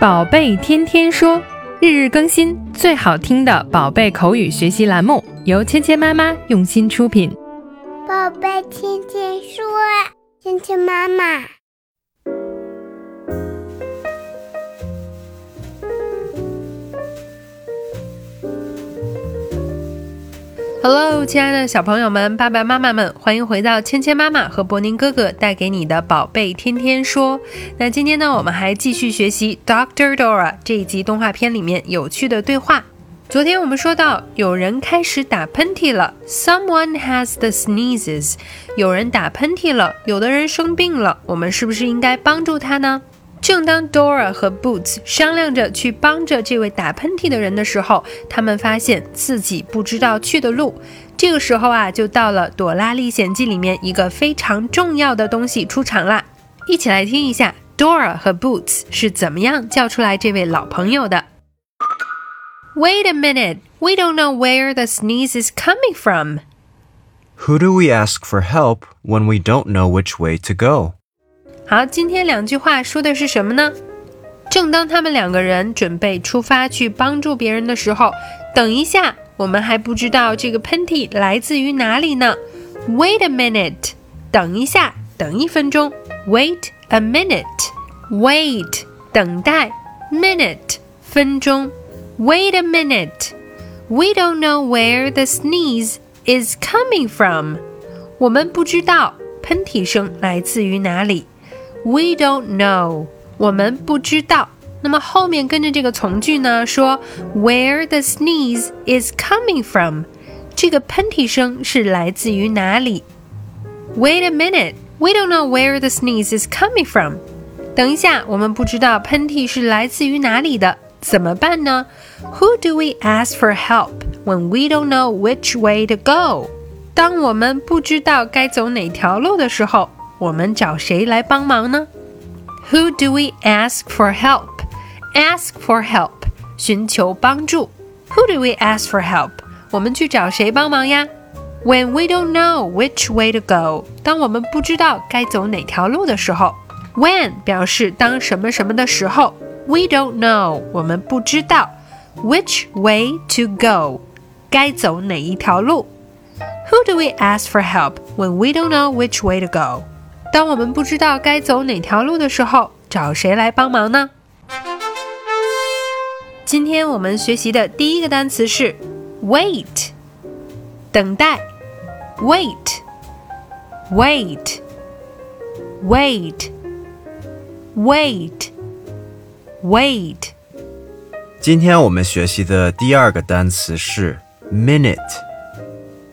宝贝天天说，日日更新，最好听的宝贝口语学习栏目，由芊芊妈妈用心出品。宝贝天天说，芊芊妈妈。Hello，亲爱的小朋友们、爸爸妈妈们，欢迎回到芊芊妈妈和博宁哥哥带给你的宝贝天天说。那今天呢，我们还继续学习 Doctor Dora 这一集动画片里面有趣的对话。昨天我们说到，有人开始打喷嚏了，Someone has the sneezes。有人打喷嚏了，有的人生病了，我们是不是应该帮助他呢？正当 Dora 和 Boots 商量着去帮着这位打喷嚏的人的时候，他们发现自己不知道去的路。这个时候啊，就到了《朵拉历险记》里面一个非常重要的东西出场啦！一起来听一下 Dora 和 Boots 是怎么样叫出来这位老朋友的。Wait a minute, we don't know where the sneeze is coming from. Who do we ask for help when we don't know which way to go? 好，今天两句话说的是什么呢？正当他们两个人准备出发去帮助别人的时候，等一下，我们还不知道这个喷嚏来自于哪里呢。Wait a minute，等一下，等一分钟。Wait a minute，wait 等待，minute 分钟。Wait a minute，we don't know where the sneeze is coming from。我们不知道喷嚏声来自于哪里。We don't know，我们不知道。那么后面跟着这个从句呢，说 Where the sneeze is coming from，这个喷嚏声是来自于哪里？Wait a minute，we don't know where the sneeze is coming from。等一下，我们不知道喷嚏是来自于哪里的，怎么办呢？Who do we ask for help when we don't know which way to go？当我们不知道该走哪条路的时候。 我们找谁来帮忙呢？Who do we ask for help? Ask for help，寻求帮助。Who do we ask for help? 我们去找谁帮忙呀？When we don't know which way to go，当我们不知道该走哪条路的时候，When 表示当什么什么的时候，We don't know，我们不知道 which way to go，该走哪一条路。Who do we ask for help when we don't know which way to go? 当我们不知道该走哪条路的时候，找谁来帮忙呢？今天我们学习的第一个单词是 wait，等待。wait，wait，wait，wait，wait。今天我们学习的第二个单词是 minute，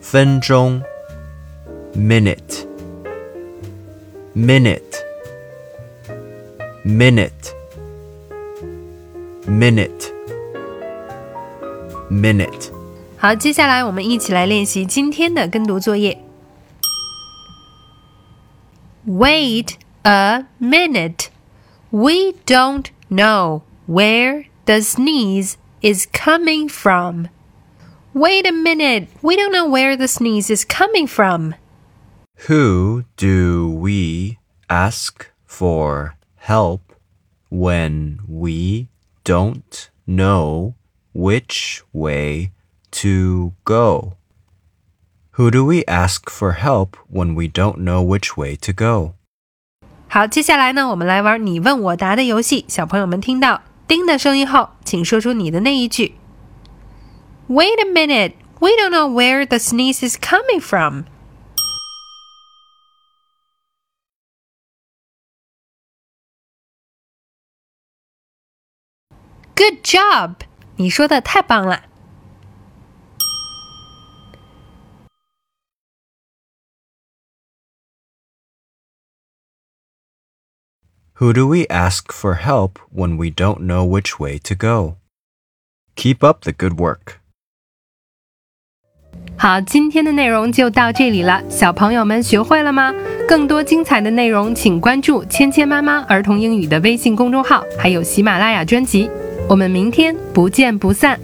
分钟。minute。minute minute minute minute 好，接下来我们一起来练习今天的跟读作业。Wait a minute. We don't know where the sneeze is coming from. Wait a minute. We don't know where the sneeze is coming from. Who do we ask for help when we don't know which way to go? Who do we ask for help when we don't know which way to go? 好，接下来呢，我们来玩你问我答的游戏。小朋友们听到“叮”的声音后，请说出你的那一句。Wait a minute, we don't know where the sneeze is coming from. Good job！你说的太棒了。Who do we ask for help when we don't know which way to go? Keep up the good work. 好，今天的内容就到这里了，小朋友们学会了吗？更多精彩的内容，请关注“芊芊妈妈儿童英语”的微信公众号，还有喜马拉雅专辑。我们明天不见不散。